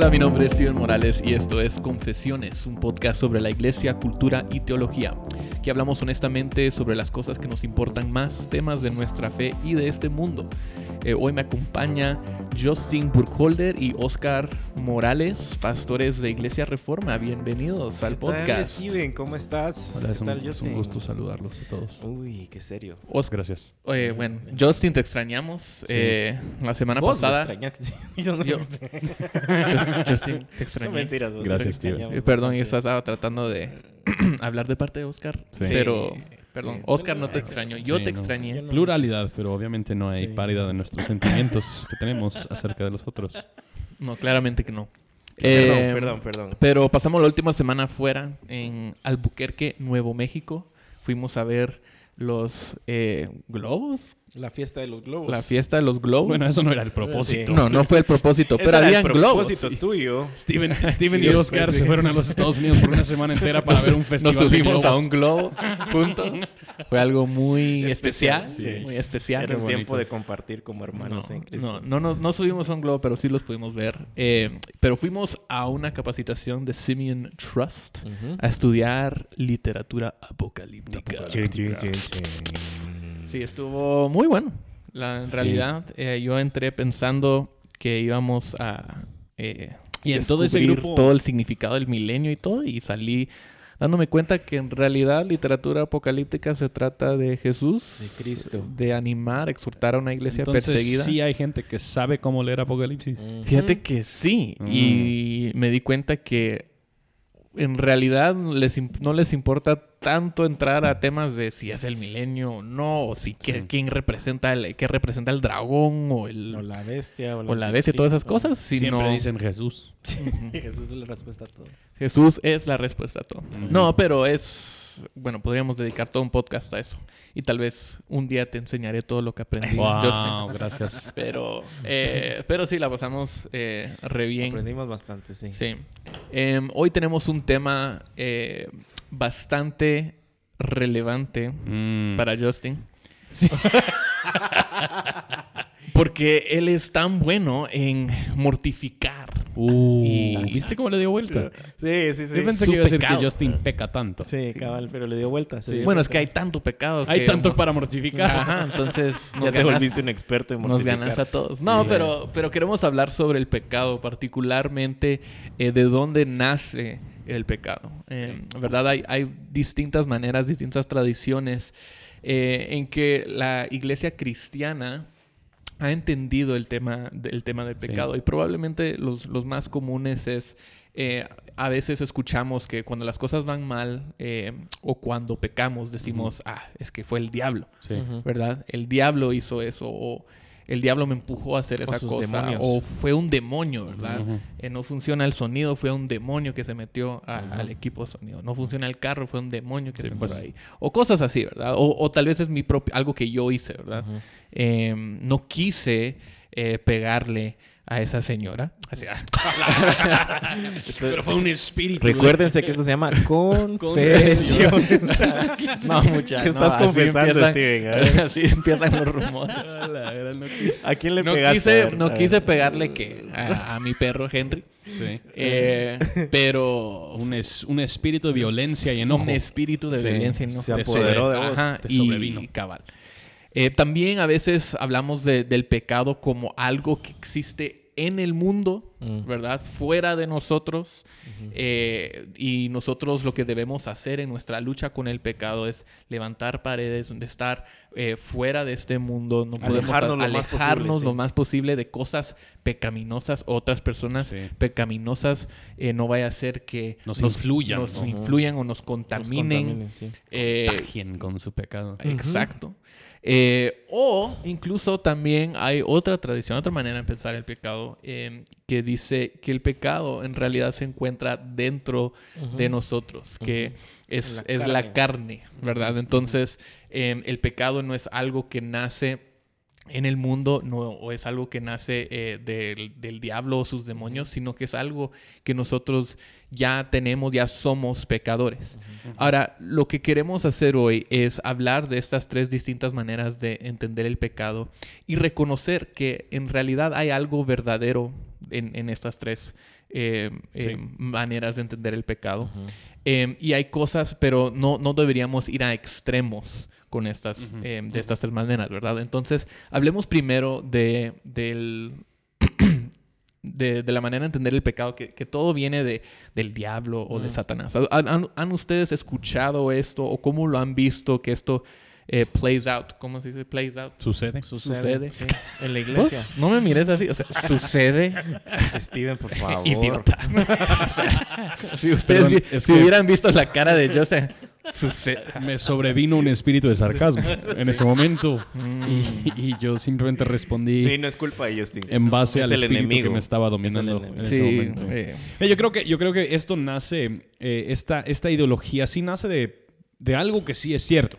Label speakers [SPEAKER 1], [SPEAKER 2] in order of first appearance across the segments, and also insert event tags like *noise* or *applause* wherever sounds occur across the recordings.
[SPEAKER 1] Hola, mi nombre es Steven Morales y esto es Confesiones, un podcast sobre la iglesia, cultura y teología, que hablamos honestamente sobre las cosas que nos importan más, temas de nuestra fe y de este mundo. Eh, hoy me acompaña Justin Burkholder y Oscar Morales, pastores de Iglesia Reforma. Bienvenidos al
[SPEAKER 2] ¿Qué tal,
[SPEAKER 1] podcast.
[SPEAKER 2] Steven? ¿Cómo estás?
[SPEAKER 1] Hola, es
[SPEAKER 2] ¿Qué
[SPEAKER 1] un,
[SPEAKER 2] tal,
[SPEAKER 1] es un gusto saludarlos a todos.
[SPEAKER 2] Uy, qué serio.
[SPEAKER 1] Oscar,
[SPEAKER 3] Gracias.
[SPEAKER 1] oye, bueno, Justin, te extrañamos. Eh, la semana
[SPEAKER 2] Vos
[SPEAKER 1] pasada.
[SPEAKER 2] lo extrañaste. *laughs* Yo no
[SPEAKER 1] Yo- Justin, te extrañé.
[SPEAKER 2] mentiras, vos,
[SPEAKER 3] Gracias,
[SPEAKER 2] te
[SPEAKER 3] Steven.
[SPEAKER 1] Eh, Perdón, yo estaba tratando de *clears throat* hablar de parte de Oscar,
[SPEAKER 3] Sí.
[SPEAKER 1] pero
[SPEAKER 2] Sí,
[SPEAKER 1] perdón,
[SPEAKER 2] sí.
[SPEAKER 1] Oscar no te extrañó, yo
[SPEAKER 3] Sí,
[SPEAKER 1] te
[SPEAKER 3] no.
[SPEAKER 1] extrañé.
[SPEAKER 2] Yo no-
[SPEAKER 3] Pluralidad, pero obviamente no hay
[SPEAKER 2] Sí.
[SPEAKER 3] paridad en nuestros sentimientos que tenemos acerca de los otros.
[SPEAKER 1] No, claramente que no.
[SPEAKER 2] Perdón,
[SPEAKER 1] Eh,
[SPEAKER 2] perdón, perdón.
[SPEAKER 1] Pero pasamos la última semana fuera en Albuquerque, Nuevo México. Fuimos a ver los eh, globos,
[SPEAKER 2] La fiesta de los globos.
[SPEAKER 1] la fiesta de los globos.
[SPEAKER 3] Bueno, eso no era el propósito.
[SPEAKER 2] Sí.
[SPEAKER 1] no, no fue el propósito, pero
[SPEAKER 2] era
[SPEAKER 1] habían
[SPEAKER 2] el
[SPEAKER 1] globos.
[SPEAKER 2] propósito tuyo.
[SPEAKER 3] Steven, *laughs* Steven y Oscar
[SPEAKER 2] después,
[SPEAKER 3] se fueron a los Estados Unidos por una semana entera para ver un festival
[SPEAKER 1] Nos
[SPEAKER 3] de
[SPEAKER 1] subimos a
[SPEAKER 3] globos.
[SPEAKER 1] un globo juntos. Fue algo muy especial,
[SPEAKER 2] Especial,
[SPEAKER 3] sí.
[SPEAKER 1] muy especial.
[SPEAKER 2] Era un tiempo de compartir como hermanos
[SPEAKER 1] no,
[SPEAKER 2] en Cristo.
[SPEAKER 1] no, no, no, no subimos a un globo, pero sí los pudimos ver. Eh, pero fuimos a una capacitación de Simeon Trust a estudiar literatura apocalíptica.
[SPEAKER 2] Chin.
[SPEAKER 1] Sí, estuvo muy bueno. La, en
[SPEAKER 3] Sí.
[SPEAKER 1] realidad, eh, yo entré pensando que íbamos a... eh,
[SPEAKER 3] Y en todo ese
[SPEAKER 1] descubrir
[SPEAKER 3] grupo-
[SPEAKER 1] todo el significado del milenio y todo, y salí dándome cuenta que en realidad literatura apocalíptica se trata de Jesús,
[SPEAKER 2] De Cristo.
[SPEAKER 1] de animar, exhortar a una iglesia
[SPEAKER 3] Entonces,
[SPEAKER 1] perseguida.
[SPEAKER 3] sí hay gente que sabe cómo leer Apocalipsis.
[SPEAKER 2] Ujú.
[SPEAKER 1] Fíjate que sí.
[SPEAKER 3] Mm.
[SPEAKER 1] Y me di cuenta que en realidad les imp- no les importa tanto entrar a temas de si es el milenio o no, o si qué-
[SPEAKER 3] Sí.
[SPEAKER 1] quién representa el, qué representa el dragón o el
[SPEAKER 2] O la bestia. O,
[SPEAKER 1] o la bestia, todas esas cosas,
[SPEAKER 3] Siempre
[SPEAKER 1] sino
[SPEAKER 3] dicen Jesús. *laughs*
[SPEAKER 2] Jesús es la respuesta a todo.
[SPEAKER 1] Jesús es la respuesta a todo. No, pero es bueno, podríamos dedicar todo un podcast a eso. Y tal vez un día te enseñaré todo lo que aprendí.
[SPEAKER 3] Wow,
[SPEAKER 1] Justin.
[SPEAKER 3] gracias. *laughs*
[SPEAKER 1] Pero, eh, pero sí, la pasamos eh, re bien.
[SPEAKER 2] Aprendimos bastante, sí.
[SPEAKER 1] Sí. Em, hoy tenemos un tema eh, bastante relevante
[SPEAKER 3] Mm.
[SPEAKER 1] para Justin. *laughs* Porque él es tan bueno en mortificar.
[SPEAKER 3] Uh,
[SPEAKER 1] Y-
[SPEAKER 3] ¿Viste cómo le dio vuelta?
[SPEAKER 2] Sí, sí, sí.
[SPEAKER 3] Yo pensé
[SPEAKER 1] Su
[SPEAKER 3] que iba a decir
[SPEAKER 1] pecado.
[SPEAKER 3] que Justin peca tanto.
[SPEAKER 2] Sí, cabal, pero le dio vuelta.
[SPEAKER 1] Bueno, es que hay tanto pecado.
[SPEAKER 3] Hay
[SPEAKER 1] que-
[SPEAKER 3] tanto para mortificar.
[SPEAKER 1] Ajá, entonces *laughs* nos
[SPEAKER 2] Ya te
[SPEAKER 1] ganas-
[SPEAKER 2] volviste un experto en
[SPEAKER 1] Nos
[SPEAKER 2] mortificar.
[SPEAKER 1] ganas a todos. No,
[SPEAKER 2] Sí.
[SPEAKER 1] pero, pero queremos hablar sobre el pecado, particularmente eh, de dónde nace el pecado. Eh, ¿Verdad? Hay, hay distintas maneras, distintas tradiciones eh, en que la iglesia cristiana ha entendido el tema, del tema del
[SPEAKER 3] Sí.
[SPEAKER 1] pecado. Y probablemente los, los más comunes es, eh, a veces escuchamos que cuando las cosas van mal eh, o cuando pecamos decimos, ah, es que fue el diablo.
[SPEAKER 3] Sí.
[SPEAKER 1] ¿verdad? El diablo hizo eso, o el diablo me empujó a hacer
[SPEAKER 2] O
[SPEAKER 1] esa cosa,
[SPEAKER 2] demonios.
[SPEAKER 1] o fue un demonio, ¿verdad? Eh, no funciona el sonido, fue un demonio que se metió a- al equipo de sonido. No funciona el carro, fue un demonio que
[SPEAKER 3] Sí,
[SPEAKER 1] se
[SPEAKER 3] pues.
[SPEAKER 1] metió ahí. O cosas así, ¿verdad? O, o tal vez es mi propio, algo que yo hice, ¿verdad? Eh, no quise eh, pegarle a esa señora. Así, ah. *laughs*
[SPEAKER 3] Pero fue un espíritu.
[SPEAKER 2] Recuérdense que esto se llama *laughs* confesiones.
[SPEAKER 1] no, mucha.
[SPEAKER 2] ¿Qué estás confesando,
[SPEAKER 1] empiezan-
[SPEAKER 2] Steven? *laughs*
[SPEAKER 1] Así empiezan los rumores.
[SPEAKER 2] ¿A quién le
[SPEAKER 1] No
[SPEAKER 2] pegaste?
[SPEAKER 1] quise, no quise pegarle que a, a mi perro Henry.
[SPEAKER 3] Sí.
[SPEAKER 1] Eh, pero
[SPEAKER 3] Un, es, un espíritu de violencia y enojo.
[SPEAKER 1] un espíritu de
[SPEAKER 2] Sí,
[SPEAKER 1] violencia y enojo.
[SPEAKER 2] se apoderó de vos,
[SPEAKER 1] Ajá,
[SPEAKER 3] te
[SPEAKER 1] y
[SPEAKER 3] sobrevino.
[SPEAKER 1] cabal. Eh, también a veces hablamos de- del pecado como algo que existe en el mundo,
[SPEAKER 2] Mm.
[SPEAKER 1] ¿verdad? Fuera de nosotros. Eh, y nosotros lo que debemos hacer en nuestra lucha con el pecado es levantar paredes, de estar eh, fuera de este mundo. No podemos
[SPEAKER 2] Alejarnos lo más
[SPEAKER 1] alejarnos
[SPEAKER 2] posible, sí.
[SPEAKER 1] lo más posible de cosas pecaminosas, otras personas
[SPEAKER 3] Sí.
[SPEAKER 1] pecaminosas. eh, no vaya a ser que
[SPEAKER 3] Nos influyan.
[SPEAKER 1] nos influyan o nos
[SPEAKER 2] Nos
[SPEAKER 1] contaminen.
[SPEAKER 2] contaminen, sí.
[SPEAKER 3] Con su pecado.
[SPEAKER 1] Exacto. Eh, o incluso también hay otra tradición, otra manera de pensar el pecado, eh, que dice que el pecado en realidad se encuentra dentro de nosotros, que es,
[SPEAKER 2] La
[SPEAKER 1] es la
[SPEAKER 2] carne.
[SPEAKER 1] carne, ¿verdad? Entonces, eh, el pecado no es algo que nace en el mundo no o es algo que nace eh, del, del diablo o sus demonios, sino que es algo que nosotros ya tenemos, ya somos pecadores. Ahora, lo que queremos hacer hoy es hablar de estas tres distintas maneras de entender el pecado y reconocer que en realidad hay algo verdadero en, en estas tres eh,
[SPEAKER 3] Sí.
[SPEAKER 1] eh, maneras de entender el pecado. Eh, y hay cosas, pero no, no deberíamos ir a extremos con estas,
[SPEAKER 3] Ujú.
[SPEAKER 1] eh, de estas tres maneras, ¿verdad? Entonces, hablemos primero de, del, de, de la manera de entender el pecado, que, que todo viene de, del diablo o de
[SPEAKER 2] Mm.
[SPEAKER 1] Satanás. ¿Han, han- han ustedes escuchado esto o cómo lo han visto que esto eh, plays out? ¿Cómo se dice plays out?
[SPEAKER 3] Sucede.
[SPEAKER 1] Sucede.
[SPEAKER 2] sí. En la
[SPEAKER 1] ¿Vos?
[SPEAKER 2] iglesia.
[SPEAKER 1] No me mires así, o sea, *laughs* sucede.
[SPEAKER 2] Steven, por *laughs* favor.
[SPEAKER 1] Idiota. *laughs* si ustedes
[SPEAKER 3] Perdón,
[SPEAKER 1] vi-
[SPEAKER 3] es
[SPEAKER 1] si
[SPEAKER 3] que-
[SPEAKER 1] hubieran visto la cara de Joseph, sucede.
[SPEAKER 3] Me sobrevino un espíritu de sarcasmo *laughs* en ese momento.
[SPEAKER 1] Mm.
[SPEAKER 3] Y, y yo simplemente respondí
[SPEAKER 2] Sí, no es culpa de Justin.
[SPEAKER 3] en base
[SPEAKER 2] Es
[SPEAKER 3] al
[SPEAKER 2] el
[SPEAKER 3] espíritu
[SPEAKER 2] enemigo.
[SPEAKER 3] que me estaba
[SPEAKER 2] Es
[SPEAKER 3] dominando
[SPEAKER 2] enemigo.
[SPEAKER 3] en ese
[SPEAKER 1] Sí,
[SPEAKER 3] momento.
[SPEAKER 1] eh,
[SPEAKER 3] Eh, Yo creo que, yo creo que esto nace, eh, esta, esta ideología sí nace de, de algo que sí es cierto.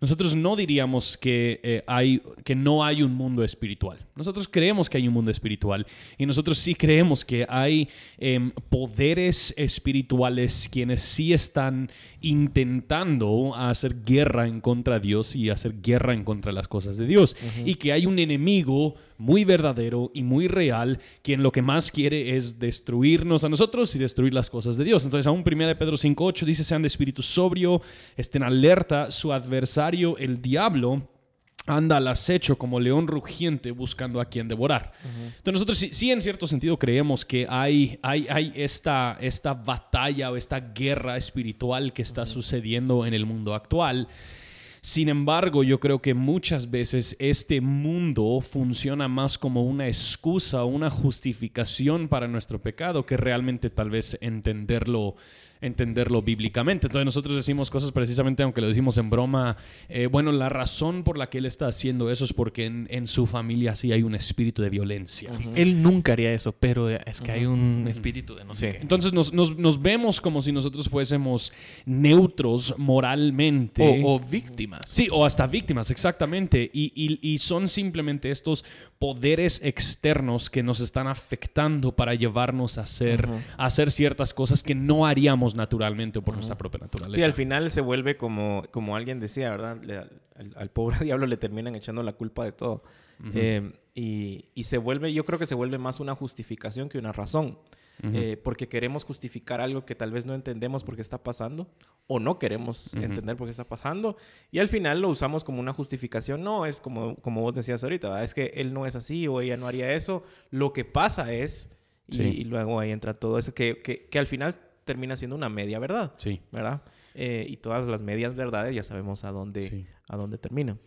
[SPEAKER 3] Nosotros no diríamos que, eh, hay, que no hay un mundo espiritual. Nosotros creemos que hay un mundo espiritual y nosotros sí creemos que hay em, poderes espirituales quienes sí están intentando hacer guerra en contra de Dios y hacer guerra en contra de las cosas de Dios. Y que hay un enemigo muy verdadero y muy real quien lo que más quiere es destruirnos a nosotros y destruir las cosas de Dios. Entonces, aún 1 Pedro 5.8 dice, sean de espíritu sobrio, estén alerta, su adversario, el diablo, anda al acecho como león rugiente buscando a quien devorar. Entonces nosotros sí, sí en cierto sentido creemos que hay, hay, hay esta, esta batalla o esta guerra espiritual que está sucediendo en el mundo actual. Sin embargo, yo creo que muchas veces este mundo funciona más como una excusa o una justificación para nuestro pecado que realmente tal vez entenderlo entenderlo bíblicamente. Entonces nosotros decimos cosas precisamente, aunque lo decimos en broma, eh, bueno, la razón por la que él está haciendo eso es porque en, en su familia sí hay un espíritu de violencia.
[SPEAKER 1] Él nunca haría eso, pero es que hay un espíritu de no sé
[SPEAKER 2] Sí.
[SPEAKER 1] qué.
[SPEAKER 3] Entonces nos, nos- nos vemos como si nosotros fuésemos neutros moralmente.
[SPEAKER 1] O, o víctimas.
[SPEAKER 3] Sí, o hasta víctimas, exactamente. Y, y- y son simplemente estos poderes externos que nos están afectando para llevarnos a hacer, a hacer ciertas cosas que no haríamos naturalmente o por nuestra propia naturaleza.
[SPEAKER 2] Sí, al final se vuelve como, como alguien decía, ¿verdad? Le- al, al pobre *laughs* diablo le terminan echando la culpa de todo. Eh, y, y se vuelve, yo creo que se vuelve más una justificación que una razón. Eh, porque queremos justificar algo que tal vez no entendemos por qué está pasando o no queremos entender por qué está pasando y al final lo usamos como una justificación. No, es como, como vos decías ahorita, ¿verdad? es que él no es así o ella no haría eso. Lo que pasa es, y,
[SPEAKER 3] Sí.
[SPEAKER 2] y luego ahí entra todo eso, que, que, que al final termina siendo una media verdad.
[SPEAKER 3] Sí.
[SPEAKER 2] ¿verdad? Eh, y todas las medias verdades ya sabemos a dónde,
[SPEAKER 3] Sí.
[SPEAKER 2] a dónde terminan.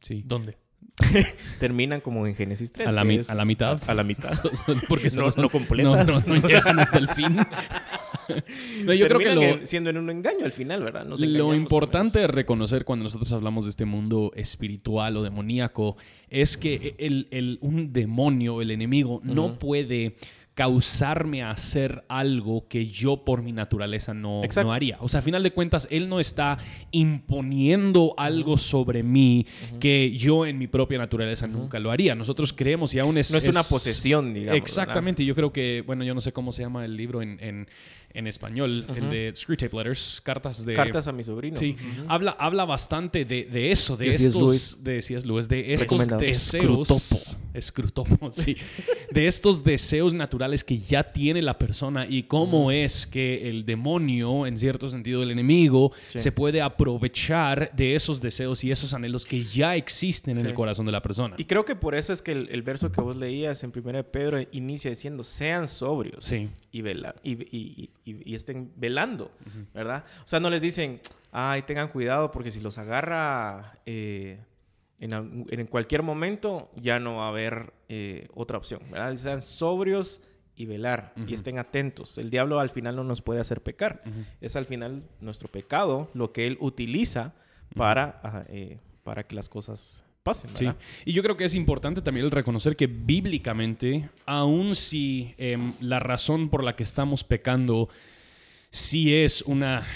[SPEAKER 3] Sí.
[SPEAKER 1] ¿Dónde? *laughs*
[SPEAKER 2] Terminan como en Génesis 3.
[SPEAKER 3] A la
[SPEAKER 2] que
[SPEAKER 3] mi-
[SPEAKER 2] es-
[SPEAKER 3] a la mitad.
[SPEAKER 2] A, a la mitad. *laughs*
[SPEAKER 3] Porque *laughs*
[SPEAKER 2] No-
[SPEAKER 3] son-
[SPEAKER 2] no completas.
[SPEAKER 3] No, no- no llegan hasta el fin. No, yo creo que lo,
[SPEAKER 2] siendo en un engaño al final, ¿verdad? Nos
[SPEAKER 3] Lo importante de reconocer cuando nosotros hablamos de este mundo espiritual o demoníaco es que el, el- un demonio, el enemigo, no puede causarme a hacer algo que yo por mi naturaleza no, no haría. O sea, a final de cuentas, él no está imponiendo algo sobre mí que yo en mi propia naturaleza nunca lo haría. Nosotros creemos y aún es...
[SPEAKER 2] No es una posesión, digamos,
[SPEAKER 3] Exactamente. Yo creo que, bueno, yo no sé cómo se llama el libro en, en- en español, el de Screwtape Letters, cartas de...
[SPEAKER 2] Cartas a mi sobrino.
[SPEAKER 3] Sí, habla, habla bastante de, de eso, de, estos,
[SPEAKER 2] Lewis.
[SPEAKER 3] de C.S. Lewis, de estos deseos, escrutopo, sí, *laughs* de estos deseos naturales que ya tiene la persona y cómo es que el demonio, en cierto sentido el enemigo,
[SPEAKER 2] Sí.
[SPEAKER 3] se puede aprovechar de esos deseos y esos anhelos que ya existen en el corazón de la persona.
[SPEAKER 2] Y creo que por eso es que el, el verso que vos leías en 1 Pedro inicia diciendo, sean sobrios
[SPEAKER 3] Sí.
[SPEAKER 2] Y, vela- y, y- y- y estén velando, ¿verdad? O sea, no les dicen, ay, tengan cuidado porque si los agarra eh, en, en cualquier momento ya no va a haber eh, otra opción, ¿verdad? Sean sobrios y velar y estén atentos. El diablo al final no nos puede hacer pecar. Es al final nuestro pecado lo que él utiliza para, eh, para que las cosas pasen,
[SPEAKER 3] Sí, y yo creo que es importante también el reconocer que bíblicamente, aun si em, la razón por la que estamos pecando sí es una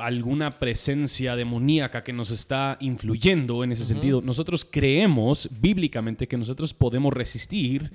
[SPEAKER 3] alguna presencia demoníaca que nos está influyendo en ese sentido, nosotros creemos bíblicamente que nosotros podemos resistir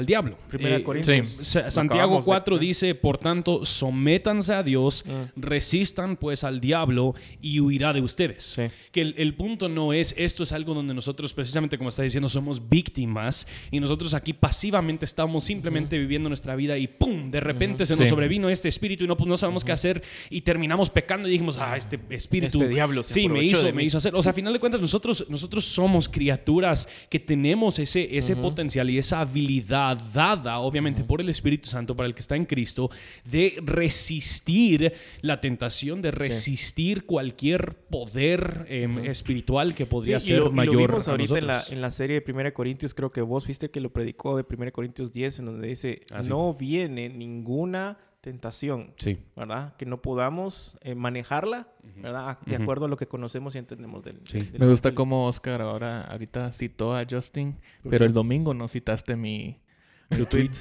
[SPEAKER 3] al diablo.
[SPEAKER 2] Primera
[SPEAKER 3] Eh,
[SPEAKER 2] Corintios.
[SPEAKER 3] sí. Santiago
[SPEAKER 2] acabamos de-
[SPEAKER 3] 4 dice, por tanto, sométanse a Dios, resistan pues al diablo y huirá de ustedes.
[SPEAKER 2] Sí.
[SPEAKER 3] Que el, el punto no es, esto es algo donde nosotros, precisamente como está diciendo, somos víctimas y nosotros aquí pasivamente estamos simplemente viviendo nuestra vida y ¡pum! De repente se nos
[SPEAKER 1] Sí.
[SPEAKER 3] sobrevino este espíritu y no, pues, no sabemos qué hacer y terminamos pecando y dijimos, ah, este espíritu.
[SPEAKER 2] Este diablo se
[SPEAKER 3] sí, me hizo,
[SPEAKER 2] de
[SPEAKER 3] me
[SPEAKER 2] mí.
[SPEAKER 3] hizo hacer. O sea, a final de cuentas, nosotros, nosotros somos criaturas que tenemos ese, ese potencial y esa habilidad dada, obviamente, por el Espíritu Santo para el que está en Cristo, de resistir la tentación, de resistir cualquier poder em, espiritual que podría
[SPEAKER 2] Sí, y
[SPEAKER 3] ser
[SPEAKER 2] lo, y lo
[SPEAKER 3] mayor.
[SPEAKER 2] vimos
[SPEAKER 3] a
[SPEAKER 2] ahorita en la,
[SPEAKER 3] nosotros.
[SPEAKER 2] en la serie de 1 Corintios, creo que vos fuiste que lo predicó de 1 Corintios 10, en donde dice,
[SPEAKER 3] Ah, sí.
[SPEAKER 2] no viene ninguna tentación,
[SPEAKER 3] Sí.
[SPEAKER 2] ¿verdad? Que no podamos eh, manejarla, ¿verdad? De acuerdo a lo que conocemos y entendemos del,
[SPEAKER 3] Sí.
[SPEAKER 2] del
[SPEAKER 1] Me gusta
[SPEAKER 2] Evangelio.
[SPEAKER 1] cómo Oscar ahora ahorita citó a Justin, pero el domingo no citaste mi tu tweet. *laughs*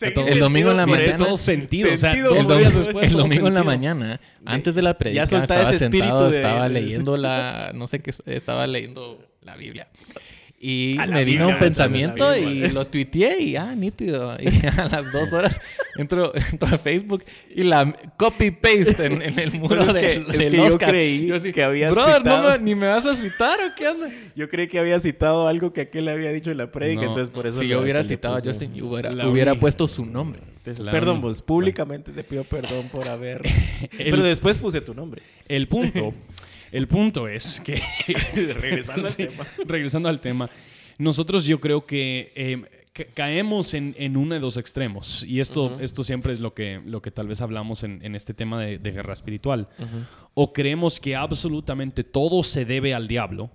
[SPEAKER 1] El domingo en la mañana-
[SPEAKER 3] todo sentido. O sea,
[SPEAKER 2] Sentido,
[SPEAKER 1] El, domingo,
[SPEAKER 3] después,
[SPEAKER 1] el en la mañana, antes de la predica,
[SPEAKER 2] soltá
[SPEAKER 1] estaba
[SPEAKER 2] ese
[SPEAKER 1] sentado,
[SPEAKER 2] de-
[SPEAKER 1] estaba leyendo la, no sé qué, estaba leyendo la Biblia. Y
[SPEAKER 2] A
[SPEAKER 1] me vino un pensamiento y lo tuiteé y ah, nítido. *laughs* Y a las dos horas entro, entro a Facebook y la copy-paste en, en el muro *laughs*
[SPEAKER 2] Pero es que-
[SPEAKER 1] del,
[SPEAKER 2] es que yo creí
[SPEAKER 1] así,
[SPEAKER 2] que habías
[SPEAKER 1] Brother, no
[SPEAKER 2] citado".
[SPEAKER 1] me- ni me vas a citar o qué onda.
[SPEAKER 2] Yo creí que había citado algo que aquel había dicho en la predica,
[SPEAKER 3] No,
[SPEAKER 2] entonces por eso...
[SPEAKER 1] si yo hubiera citado a Justin, yo hubiera, hubiera puesto su nombre.
[SPEAKER 2] Entonces, perdón,
[SPEAKER 3] uni-
[SPEAKER 2] pues públicamente te pido perdón por haber... *laughs*
[SPEAKER 3] El-
[SPEAKER 2] Pero después puse tu nombre.
[SPEAKER 3] El punto, el punto es que *laughs*
[SPEAKER 2] Regresando al tema.
[SPEAKER 3] regresando al tema, nosotros yo creo que eh, ca- caemos en, en uno de dos extremos y esto, esto siempre es lo que, lo que tal vez hablamos en, en este tema de, de guerra espiritual. O creemos que absolutamente todo se debe al diablo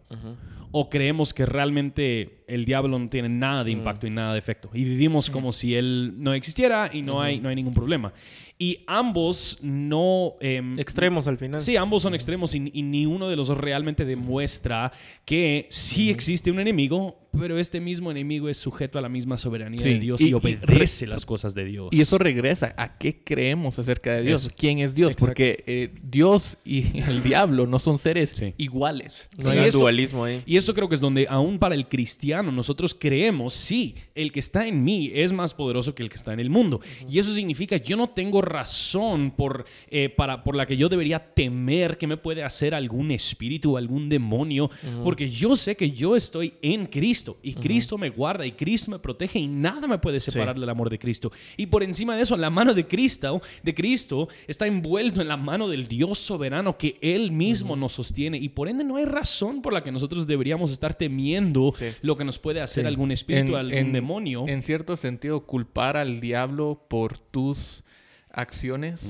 [SPEAKER 3] o creemos que realmente el diablo no tiene nada de impacto y nada de efecto y vivimos como si él no existiera y no, hay, no hay ningún problema. Y ambos no... em,
[SPEAKER 2] Extremos al final.
[SPEAKER 3] Sí, ambos son extremos y, y ni uno de los dos realmente demuestra que sí existe un enemigo, pero este mismo enemigo es sujeto a la misma soberanía
[SPEAKER 1] Sí,
[SPEAKER 3] de Dios
[SPEAKER 1] y-
[SPEAKER 3] y,
[SPEAKER 1] y
[SPEAKER 3] obedece las cosas de Dios.
[SPEAKER 1] Y eso regresa a qué creemos acerca de Dios.
[SPEAKER 3] Eso.
[SPEAKER 1] ¿Quién es Dios?
[SPEAKER 3] Exacto.
[SPEAKER 1] Porque eh, Dios y *laughs* el diablo no son seres
[SPEAKER 3] Sí.
[SPEAKER 1] iguales.
[SPEAKER 2] No
[SPEAKER 3] Sí,
[SPEAKER 2] hay
[SPEAKER 3] esto-
[SPEAKER 2] dualismo ahí.
[SPEAKER 3] Y eso creo que es donde aún para el cristiano nosotros creemos, sí, el que está en mí es más poderoso que el que está en el mundo. Y eso significa yo no tengo razón por, eh, para, por la que yo debería temer que me puede hacer algún espíritu, algún demonio, porque yo sé que yo estoy en Cristo y Cristo me guarda y Cristo me protege y nada me puede separar del amor de Cristo. Y por encima de eso, la mano de Cristo, de Cristo está envuelto en la mano del Dios soberano que Él mismo nos sostiene y por ende no hay razón por la que nosotros deberíamos estar temiendo
[SPEAKER 2] Sí.
[SPEAKER 3] lo que nos puede hacer algún espíritu, algún demonio.
[SPEAKER 1] En cierto sentido, culpar al diablo por tus acciones.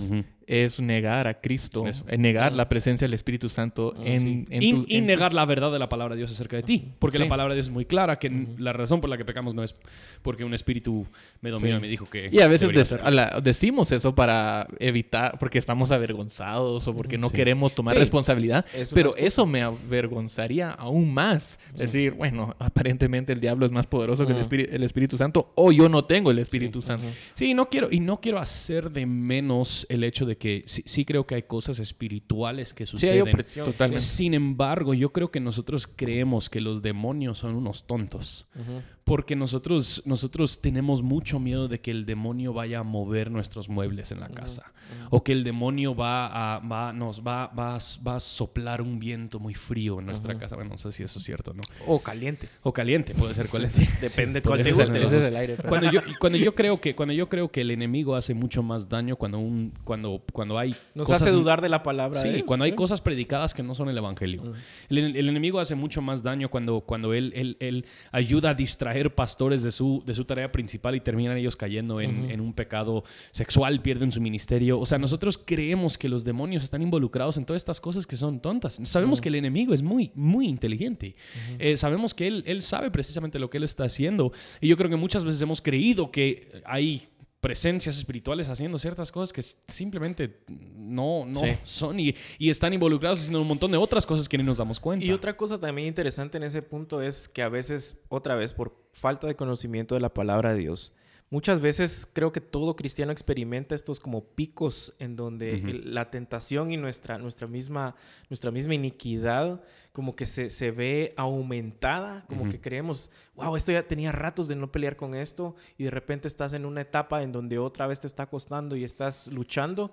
[SPEAKER 1] Es negar a Cristo,
[SPEAKER 3] Eso.
[SPEAKER 1] eh, negar la presencia del Espíritu Santo en, en
[SPEAKER 3] y,
[SPEAKER 1] tu-
[SPEAKER 3] y
[SPEAKER 1] en tu-
[SPEAKER 3] negar la verdad de la palabra de Dios acerca de ti. Porque
[SPEAKER 1] Sí.
[SPEAKER 3] la palabra de Dios es muy clara que la razón por la que pecamos no es porque un espíritu me dominó
[SPEAKER 1] Sí.
[SPEAKER 3] y me dijo que.
[SPEAKER 1] Y a veces a la- decimos eso para evitar, porque estamos avergonzados o porque no queremos tomar responsabilidad.
[SPEAKER 2] Es
[SPEAKER 1] Pero eso me avergonzaría aún más. Decir, bueno, *laughs* aparentemente el diablo es más poderoso que el, Espíritu, el Espíritu Santo o yo no tengo el Espíritu Santo.
[SPEAKER 3] Sí, no quiero, y no quiero hacer de menos el hecho de que sí, sí creo que hay cosas espirituales que
[SPEAKER 2] Sí,
[SPEAKER 3] suceden.
[SPEAKER 2] hay opresión.
[SPEAKER 1] Totalmente.
[SPEAKER 3] Sin embargo, yo creo que nosotros creemos que los demonios son unos tontos.
[SPEAKER 2] Ujú.
[SPEAKER 3] Porque nosotros, nosotros tenemos mucho miedo de que el demonio vaya a mover nuestros muebles en la casa. O que el demonio va a, va, nos va, va, a- va a soplar un viento muy frío en nuestra casa. Bueno, no sé si eso es cierto o no.
[SPEAKER 2] O caliente.
[SPEAKER 3] O caliente, puede ser caliente. *laughs*
[SPEAKER 2] Depende
[SPEAKER 3] Sí,
[SPEAKER 2] cuál te guste.
[SPEAKER 3] los
[SPEAKER 1] es
[SPEAKER 3] dos.
[SPEAKER 1] el aire. pero-
[SPEAKER 3] Cuando yo, cuando yo creo que cuando yo creo que el enemigo hace mucho más daño cuando un cuando cuando hay
[SPEAKER 2] Nos
[SPEAKER 3] cosas-
[SPEAKER 2] hace dudar de la palabra.
[SPEAKER 3] Sí,
[SPEAKER 2] de Dios,
[SPEAKER 3] cuando hay cosas predicadas que no son el evangelio. el, el enemigo hace mucho más daño cuando, cuando él, él, él ayuda a distraer pastores de su, de su tarea principal y terminan ellos cayendo en, en un pecado sexual, pierden su ministerio. O sea, nosotros creemos que los demonios están involucrados en todas estas cosas que son tontas. Sabemos que el enemigo es muy, muy inteligente. Eh, sabemos que él, él sabe precisamente lo que él está haciendo. Y yo creo que muchas veces hemos creído que hay presencias espirituales haciendo ciertas cosas que simplemente no, no
[SPEAKER 2] Sí.
[SPEAKER 3] son y, y están involucrados haciendo un montón de otras cosas que ni nos damos cuenta.
[SPEAKER 2] Y otra cosa también interesante en ese punto es que a veces, otra vez, por falta de conocimiento de la palabra de Dios, muchas veces creo que todo cristiano experimenta estos como picos en donde el- la tentación y nuestra, nuestra, misma, nuestra misma iniquidad como que se, se ve aumentada, como que creemos, wow, esto ya tenía ratos de no pelear con esto y de repente estás en una etapa en donde otra vez te está costando y estás luchando.